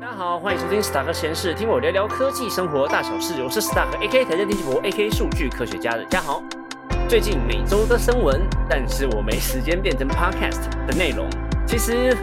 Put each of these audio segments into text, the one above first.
大家好，欢迎收听史塔克闲事，听我聊聊科技生活大小事。我是史塔克 AK 台电电气博 AK 数据科学家的嘉豪。最近每周的新闻，但是我没时间变成 Podcast 的内容。其实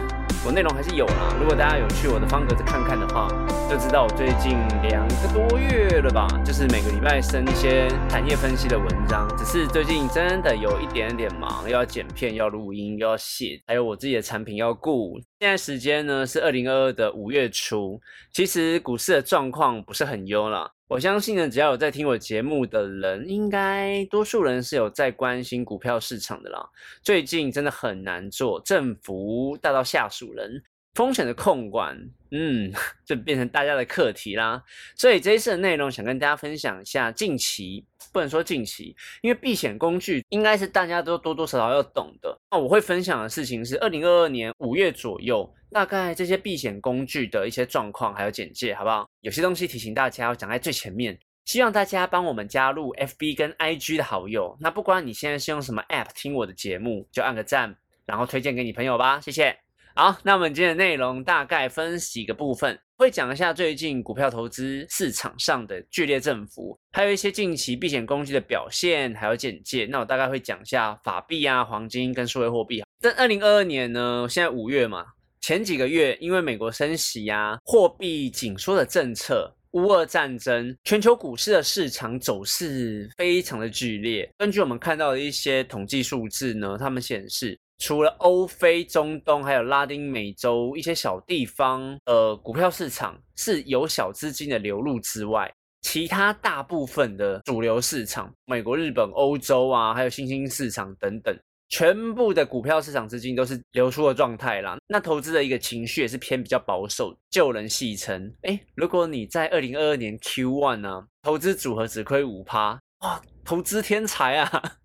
我内容还是有啦，如果大家有去我的方格子看看的话，就知道我最近两个多月了吧，就是每个礼拜生一些产业分析的文章。只是最近真的有一点点忙，要剪片，要录音，要写，还有我自己的产品要顾。现在时间呢是二零二二的五月初，其实股市的状况不是很优了。我相信呢，只要有在听我节目的人，应该多数人是有在关心股票市场的啦。最近真的很难做，政府大到下属人。风险的控管，嗯，就变成大家的课题啦。所以这一次的内容想跟大家分享一下近期，不能说近期，因为避险工具应该是大家都多多少少要懂的。那我会分享的事情是二零二二年五月左右，大概这些避险工具的一些状况还有简介，好不好？有些东西提醒大家要讲在最前面，希望大家帮我们加入 FB 跟 IG 的好友。那不管你现在是用什么 App 听我的节目，就按个赞，然后推荐给你朋友吧，谢谢。好，那我们今天的内容大概分几个部分，会讲一下最近股票投资市场上的剧烈振幅，还有一些近期避险工具的表现，还有简介。那我大概会讲一下法币啊、黄金跟数位货币。在二零二二年呢，现在五月嘛，前几个月因为美国升息啊、货币紧缩的政策、乌俄战争，全球股市的市场走势非常的剧烈。根据我们看到的一些统计数字呢，他们显示。除了欧非、中东，还有拉丁美洲一些小地方，呃，股票市场是有小资金的流入之外，其他大部分的主流市场，美国、日本、欧洲啊，还有新兴市场等等，全部的股票市场资金都是流出的状态啦。那投资的一个情绪也是偏比较保守，就人戏称，哎，如果你在二零二二年 Q one 呢，投资组合只亏五趴，哇，投资天才啊！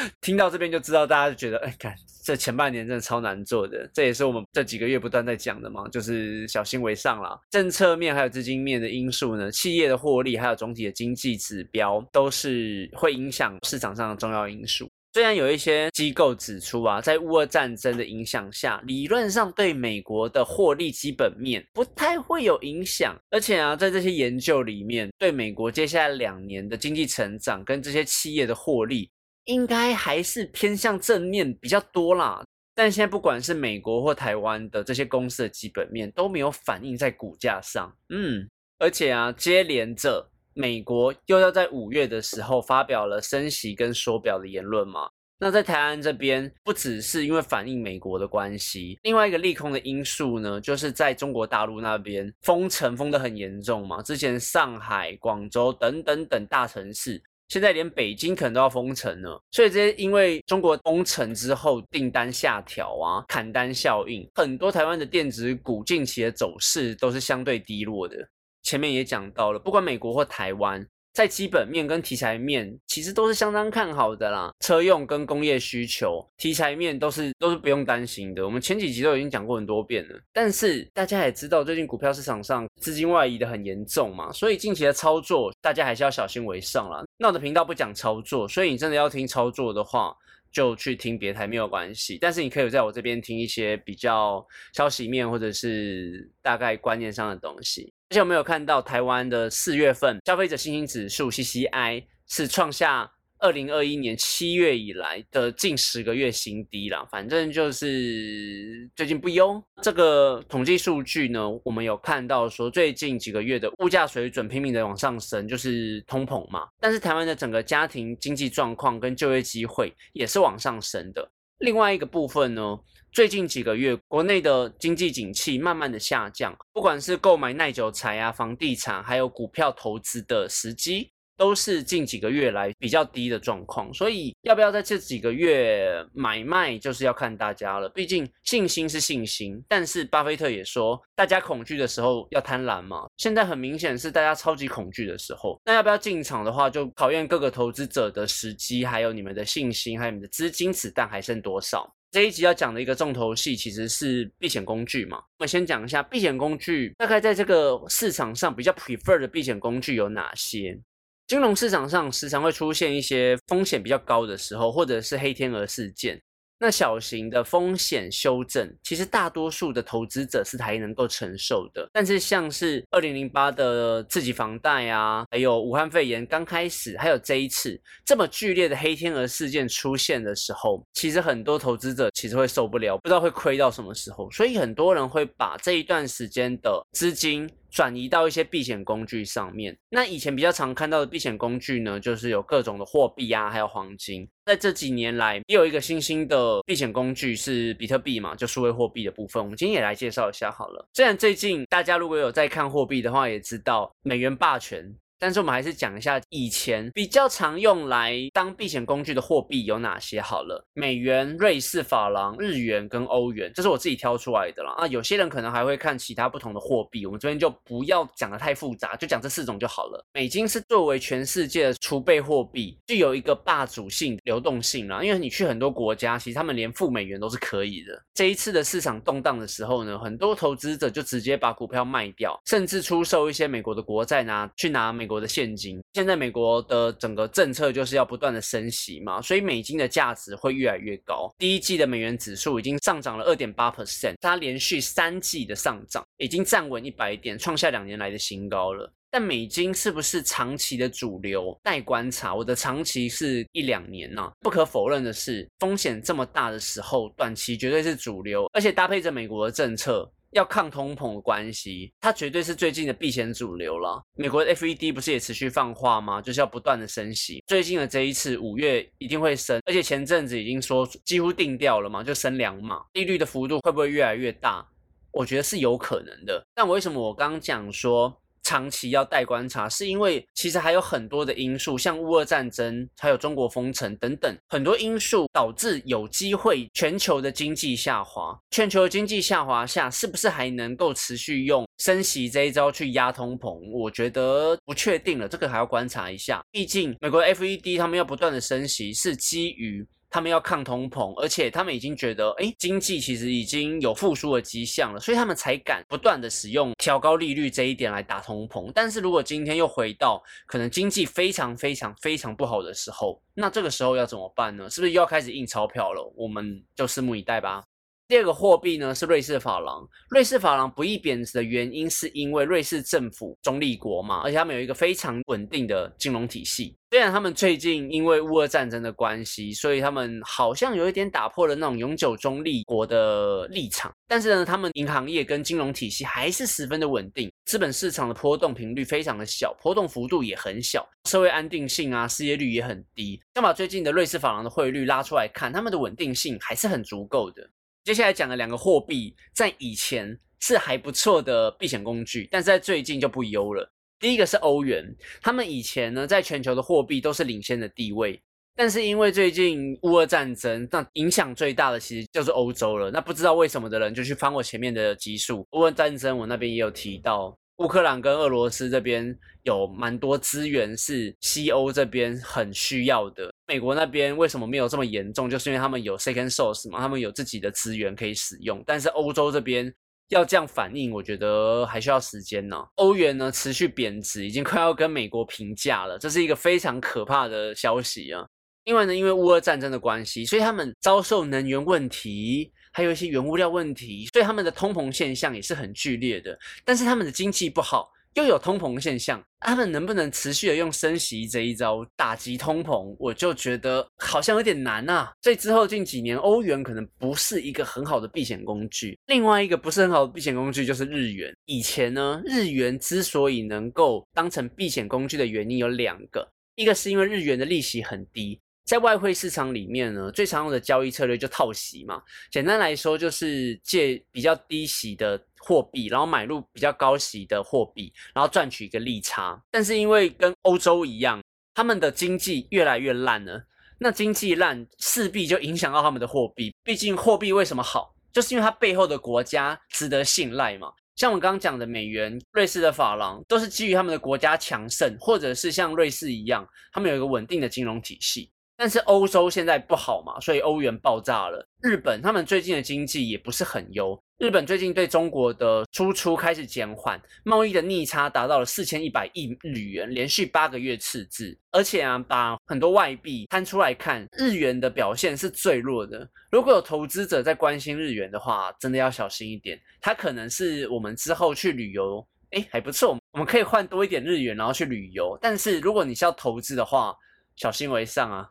听到这边就知道，大家就觉得，哎，看这前半年真的超难做的，这也是我们这几个月不断在讲的嘛，就是小心为上啦。政策面还有资金面的因素呢，企业的获利还有总体的经济指标，都是会影响市场上的重要因素。虽然有一些机构指出啊，在乌俄战争的影响下，理论上对美国的获利基本面不太会有影响，而且啊，在这些研究里面，对美国接下来两年的经济成长跟这些企业的获利。应该还是偏向正面比较多啦，但现在不管是美国或台湾的这些公司的基本面都没有反映在股价上，嗯，而且啊，接连着美国又要在五月的时候发表了升息跟缩表的言论嘛，那在台湾这边不只是因为反映美国的关系，另外一个利空的因素呢，就是在中国大陆那边封城封得很严重嘛，之前上海、广州等等等大城市。现在连北京可能都要封城了，所以这些因为中国封城之后订单下调啊，砍单效应，很多台湾的电子股近期的走势都是相对低落的。前面也讲到了，不管美国或台湾。在基本面跟题材面，其实都是相当看好的啦。车用跟工业需求题材面都是都是不用担心的。我们前几集都已经讲过很多遍了。但是大家也知道，最近股票市场上资金外移的很严重嘛，所以近期的操作大家还是要小心为上啦。那我的频道不讲操作，所以你真的要听操作的话，就去听别台没有关系。但是你可以在我这边听一些比较消息面或者是大概观念上的东西。而且我们有看到台湾的四月份消费者信心指数 CCI 是创下二零二一年七月以来的近十个月新低了？反正就是最近不优。这个统计数据呢，我们有看到说最近几个月的物价水准拼命的往上升，就是通膨嘛。但是台湾的整个家庭经济状况跟就业机会也是往上升的。另外一个部分呢？最近几个月，国内的经济景气慢慢的下降，不管是购买耐久材啊、房地产，还有股票投资的时机，都是近几个月来比较低的状况。所以，要不要在这几个月买卖，就是要看大家了。毕竟信心是信心，但是巴菲特也说，大家恐惧的时候要贪婪嘛。现在很明显是大家超级恐惧的时候，那要不要进场的话，就考验各个投资者的时机，还有你们的信心，还有你们的资金子弹还剩多少。这一集要讲的一个重头戏，其实是避险工具嘛。我们先讲一下避险工具，大概在这个市场上比较 prefer 的避险工具有哪些？金融市场上时常会出现一些风险比较高的时候，或者是黑天鹅事件。那小型的风险修正，其实大多数的投资者是还能够承受的。但是像是二零零八的刺激房贷啊，还有武汉肺炎刚开始，还有这一次这么剧烈的黑天鹅事件出现的时候，其实很多投资者其实会受不了，不知道会亏到什么时候。所以很多人会把这一段时间的资金。转移到一些避险工具上面。那以前比较常看到的避险工具呢，就是有各种的货币啊，还有黄金。在这几年来，也有一个新兴的避险工具是比特币嘛，就数位货币的部分。我们今天也来介绍一下好了。虽然最近大家如果有在看货币的话，也知道美元霸权。但是我们还是讲一下以前比较常用来当避险工具的货币有哪些好了。美元、瑞士法郎、日元跟欧元，这是我自己挑出来的了啊。有些人可能还会看其他不同的货币，我们这边就不要讲的太复杂，就讲这四种就好了。美金是作为全世界的储备货币，具有一个霸主性、流动性啦。因为你去很多国家，其实他们连付美元都是可以的。这一次的市场动荡的时候呢，很多投资者就直接把股票卖掉，甚至出售一些美国的国债拿去拿美。国的现金，现在美国的整个政策就是要不断的升息嘛，所以美金的价值会越来越高。第一季的美元指数已经上涨了二点八 percent，它连续三季的上涨，已经站稳一百点，创下两年来的新高了。但美金是不是长期的主流？待观察。我的长期是一两年呐。不可否认的是，风险这么大的时候，短期绝对是主流，而且搭配着美国的政策。要抗通膨的关系，它绝对是最近的避险主流了。美国的 FED 不是也持续放话吗？就是要不断的升息。最近的这一次五月一定会升，而且前阵子已经说几乎定掉了嘛，就升两码。利率的幅度会不会越来越大？我觉得是有可能的。但为什么我刚刚讲说？长期要待观察，是因为其实还有很多的因素，像乌俄战争、还有中国封城等等，很多因素导致有机会全球的经济下滑。全球经济下滑下，是不是还能够持续用升息这一招去压通膨？我觉得不确定了，这个还要观察一下。毕竟美国的 FED 他们要不断的升息，是基于。他们要抗通膨，而且他们已经觉得，哎，经济其实已经有复苏的迹象了，所以他们才敢不断的使用调高利率这一点来打通膨。但是如果今天又回到可能经济非常非常非常不好的时候，那这个时候要怎么办呢？是不是又要开始印钞票了？我们就拭目以待吧。第二个货币呢是瑞士法郎。瑞士法郎不易贬值的原因，是因为瑞士政府中立国嘛，而且他们有一个非常稳定的金融体系。虽然他们最近因为乌俄战争的关系，所以他们好像有一点打破了那种永久中立国的立场，但是呢，他们银行业跟金融体系还是十分的稳定，资本市场的波动频率非常的小，波动幅度也很小，社会安定性啊，失业率也很低。要把最近的瑞士法郎的汇率拉出来看，他们的稳定性还是很足够的。接下来讲的两个货币，在以前是还不错的避险工具，但是在最近就不优了。第一个是欧元，他们以前呢在全球的货币都是领先的地位，但是因为最近乌俄战争，那影响最大的其实就是欧洲了。那不知道为什么的人就去翻我前面的集数，乌俄战争我那边也有提到，乌克兰跟俄罗斯这边有蛮多资源是西欧这边很需要的。美国那边为什么没有这么严重？就是因为他们有 second source 嘛，他们有自己的资源可以使用。但是欧洲这边要这样反应，我觉得还需要时间呢。欧元呢持续贬值，已经快要跟美国平价了，这是一个非常可怕的消息啊。另外呢，因为乌俄战争的关系，所以他们遭受能源问题，还有一些原物料问题，所以他们的通膨现象也是很剧烈的。但是他们的经济不好。又有通膨现象，他们能不能持续的用升息这一招打击通膨？我就觉得好像有点难呐。所以之后近几年，欧元可能不是一个很好的避险工具。另外一个不是很好的避险工具就是日元。以前呢，日元之所以能够当成避险工具的原因有两个，一个是因为日元的利息很低。在外汇市场里面呢，最常用的交易策略就套息嘛。简单来说，就是借比较低息的货币，然后买入比较高息的货币，然后赚取一个利差。但是因为跟欧洲一样，他们的经济越来越烂了，那经济烂势必就影响到他们的货币。毕竟货币为什么好，就是因为它背后的国家值得信赖嘛。像我刚刚讲的美元、瑞士的法郎，都是基于他们的国家强盛，或者是像瑞士一样，他们有一个稳定的金融体系。但是欧洲现在不好嘛，所以欧元爆炸了。日本他们最近的经济也不是很优，日本最近对中国的输出开始减缓，贸易的逆差达到了四千一百亿日元，连续八个月赤字。而且啊，把很多外币摊出来看，日元的表现是最弱的。如果有投资者在关心日元的话，真的要小心一点。它可能是我们之后去旅游，哎，还不错，我们可以换多一点日元，然后去旅游。但是如果你是要投资的话，小心为上啊。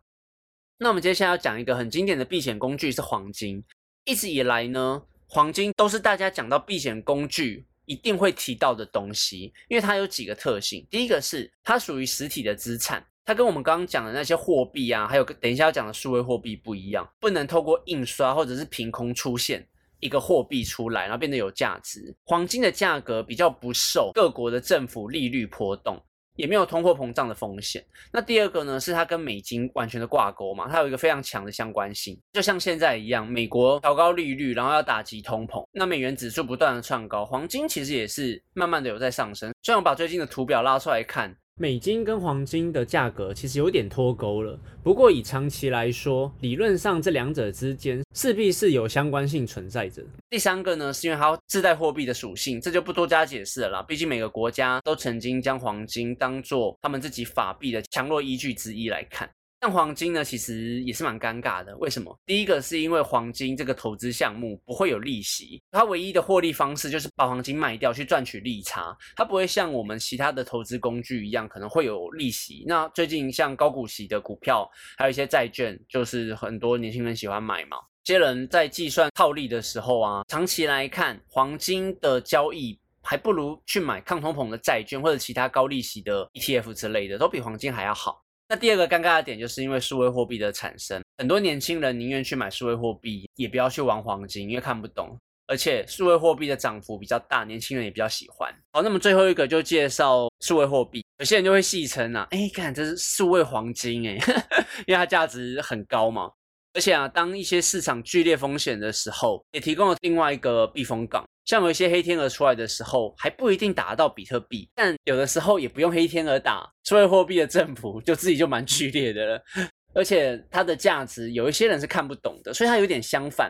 那我们接下来要讲一个很经典的避险工具是黄金。一直以来呢。黄金都是大家讲到避险工具一定会提到的东西，因为它有几个特性。第一个是它属于实体的资产，它跟我们刚刚讲的那些货币啊，还有等一下要讲的数位货币不一样，不能透过印刷或者是凭空出现一个货币出来，然后变得有价值。黄金的价格比较不受各国的政府利率波动。也没有通货膨胀的风险。那第二个呢，是它跟美金完全的挂钩嘛，它有一个非常强的相关性，就像现在一样，美国调高利率，然后要打击通膨，那美元指数不断的创高，黄金其实也是慢慢的有在上升。虽然我把最近的图表拉出来看。美金跟黄金的价格其实有点脱钩了，不过以长期来说，理论上这两者之间势必是有相关性存在着。第三个呢，是因为它自带货币的属性，这就不多加解释了。毕竟每个国家都曾经将黄金当做他们自己法币的强弱依据之一来看。但黄金呢，其实也是蛮尴尬的。为什么？第一个是因为黄金这个投资项目不会有利息，它唯一的获利方式就是把黄金卖掉去赚取利差，它不会像我们其他的投资工具一样可能会有利息。那最近像高股息的股票，还有一些债券，就是很多年轻人喜欢买嘛。些人在计算套利的时候啊，长期来看，黄金的交易还不如去买抗通膨的债券或者其他高利息的 ETF 之类的，都比黄金还要好。那第二个尴尬的点，就是因为数位货币的产生，很多年轻人宁愿去买数位货币，也不要去玩黄金，因为看不懂，而且数位货币的涨幅比较大，年轻人也比较喜欢。好，那么最后一个就介绍数位货币，有些人就会戏称啊，哎，看这是数位黄金，哎，因为它价值很高嘛。而且啊，当一些市场剧烈风险的时候，也提供了另外一个避风港。像有一些黑天鹅出来的时候，还不一定打得到比特币，但有的时候也不用黑天鹅打，数位货币的振幅就自己就蛮剧烈的了。而且它的价值，有一些人是看不懂的，所以它有点相反。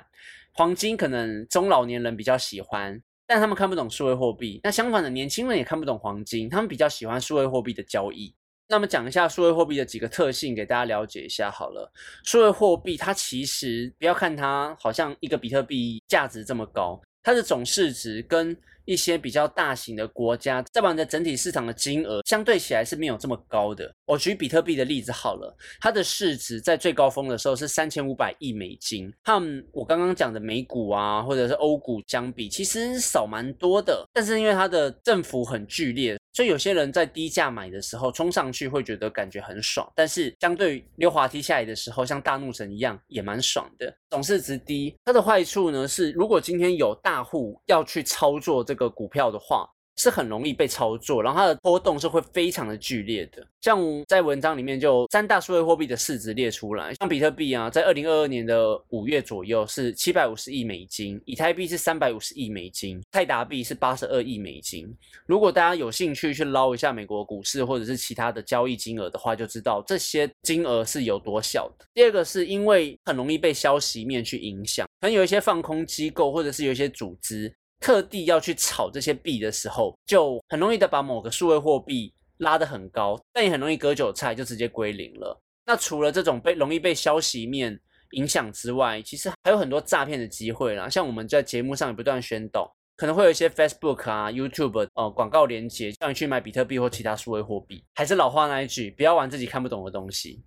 黄金可能中老年人比较喜欢，但他们看不懂数位货币。那相反的，年轻人也看不懂黄金，他们比较喜欢数位货币的交易。那么讲一下数位货币的几个特性，给大家了解一下好了。数位货币它其实不要看它好像一个比特币价值这么高，它的总市值跟一些比较大型的国家在玩的整体市场的金额相对起来是没有这么高的。我举比特币的例子好了，它的市值在最高峰的时候是三千五百亿美金，和我刚刚讲的美股啊或者是欧股相比，其实少蛮多的。但是因为它的振幅很剧烈，所以有些人在低价买的时候冲上去会觉得感觉很爽，但是相对溜滑梯下来的时候，像大怒神一样也蛮爽的。总市值低，它的坏处呢是，如果今天有大户要去操作这个股票的话。是很容易被操作，然后它的波动是会非常的剧烈的。像在文章里面就三大数位货币的市值列出来，像比特币啊，在二零二二年的五月左右是七百五十亿美金，以太币是三百五十亿美金，泰达币是八十二亿美金。如果大家有兴趣去捞一下美国股市或者是其他的交易金额的话，就知道这些金额是有多小的。第二个是因为很容易被消息面去影响，可能有一些放空机构或者是有一些组织。特地要去炒这些币的时候，就很容易的把某个数位货币拉得很高，但也很容易割韭菜，就直接归零了。那除了这种被容易被消息面影响之外，其实还有很多诈骗的机会啦。像我们在节目上也不断宣导，可能会有一些 Facebook 啊、YouTube 呃广告连接，叫你去买比特币或其他数位货币。还是老话那一句，不要玩自己看不懂的东西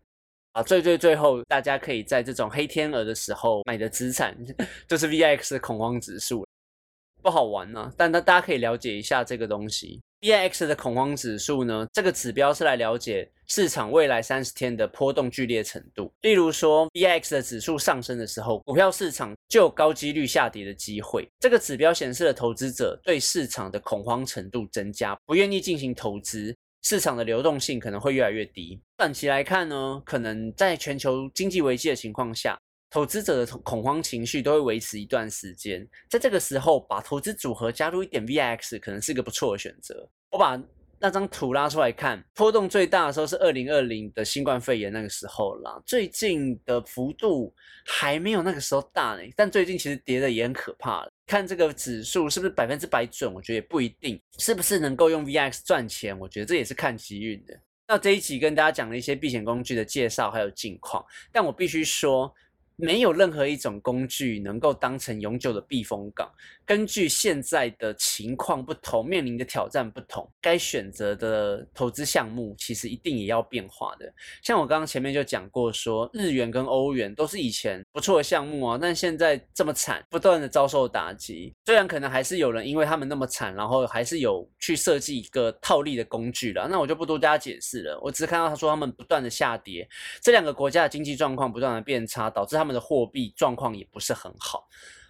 啊！最最最后，大家可以在这种黑天鹅的时候买的资产，就是 VIX 的恐慌指数。不好玩呢，但那大家可以了解一下这个东西。B I X 的恐慌指数呢，这个指标是来了解市场未来三十天的波动剧烈程度。例如说，B I X 的指数上升的时候，股票市场就有高几率下跌的机会。这个指标显示了投资者对市场的恐慌程度增加，不愿意进行投资，市场的流动性可能会越来越低。短期来看呢，可能在全球经济危机的情况下。投资者的恐慌情绪都会维持一段时间，在这个时候把投资组合加入一点 VIX 可能是一个不错的选择。我把那张图拉出来看，波动最大的时候是二零二零的新冠肺炎那个时候啦。最近的幅度还没有那个时候大呢，但最近其实跌的也很可怕。看这个指数是不是百分之百准，我觉得也不一定。是不是能够用 VX 赚钱，我觉得这也是看机运的。那这一集跟大家讲了一些避险工具的介绍还有近况，但我必须说。没有任何一种工具能够当成永久的避风港。根据现在的情况不同，面临的挑战不同，该选择的投资项目其实一定也要变化的。像我刚刚前面就讲过，说日元跟欧元都是以前不错的项目啊，但现在这么惨，不断的遭受打击。虽然可能还是有人因为他们那么惨，然后还是有去设计一个套利的工具了。那我就不多加解释了。我只是看到他说他们不断的下跌，这两个国家的经济状况不断的变差，导致他们。的货币状况也不是很好。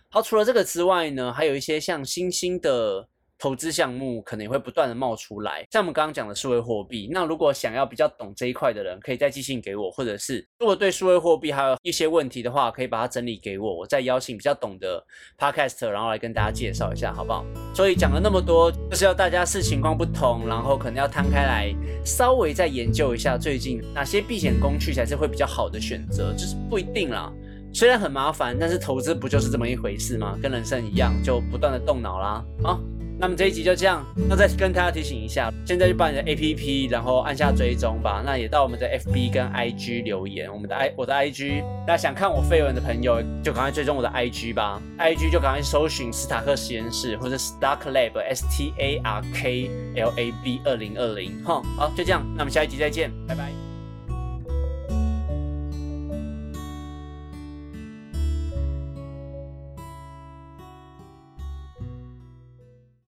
好，除了这个之外呢，还有一些像新兴的投资项目，可能也会不断的冒出来。像我们刚刚讲的数位货币，那如果想要比较懂这一块的人，可以再寄信给我，或者是如果对数位货币还有一些问题的话，可以把它整理给我，我再邀请比较懂的 podcast，然后来跟大家介绍一下，好不好？所以讲了那么多，就是要大家视情况不同，然后可能要摊开来，稍微再研究一下最近哪些避险工具才是会比较好的选择，就是不一定啦。虽然很麻烦，但是投资不就是这么一回事吗？跟人生一样，就不断的动脑啦。好，那么这一集就这样。那再跟大家提醒一下，现在就把你的 APP，然后按下追踪吧。那也到我们的 FB 跟 IG 留言，我们的 I 我的 IG，大家想看我绯闻的朋友，就赶快追踪我的 IG 吧。IG 就赶快搜寻斯塔克实验室或者 Stark Lab S T A R K L A B 二零二零。哈，好，就这样。那么下一集再见，拜拜。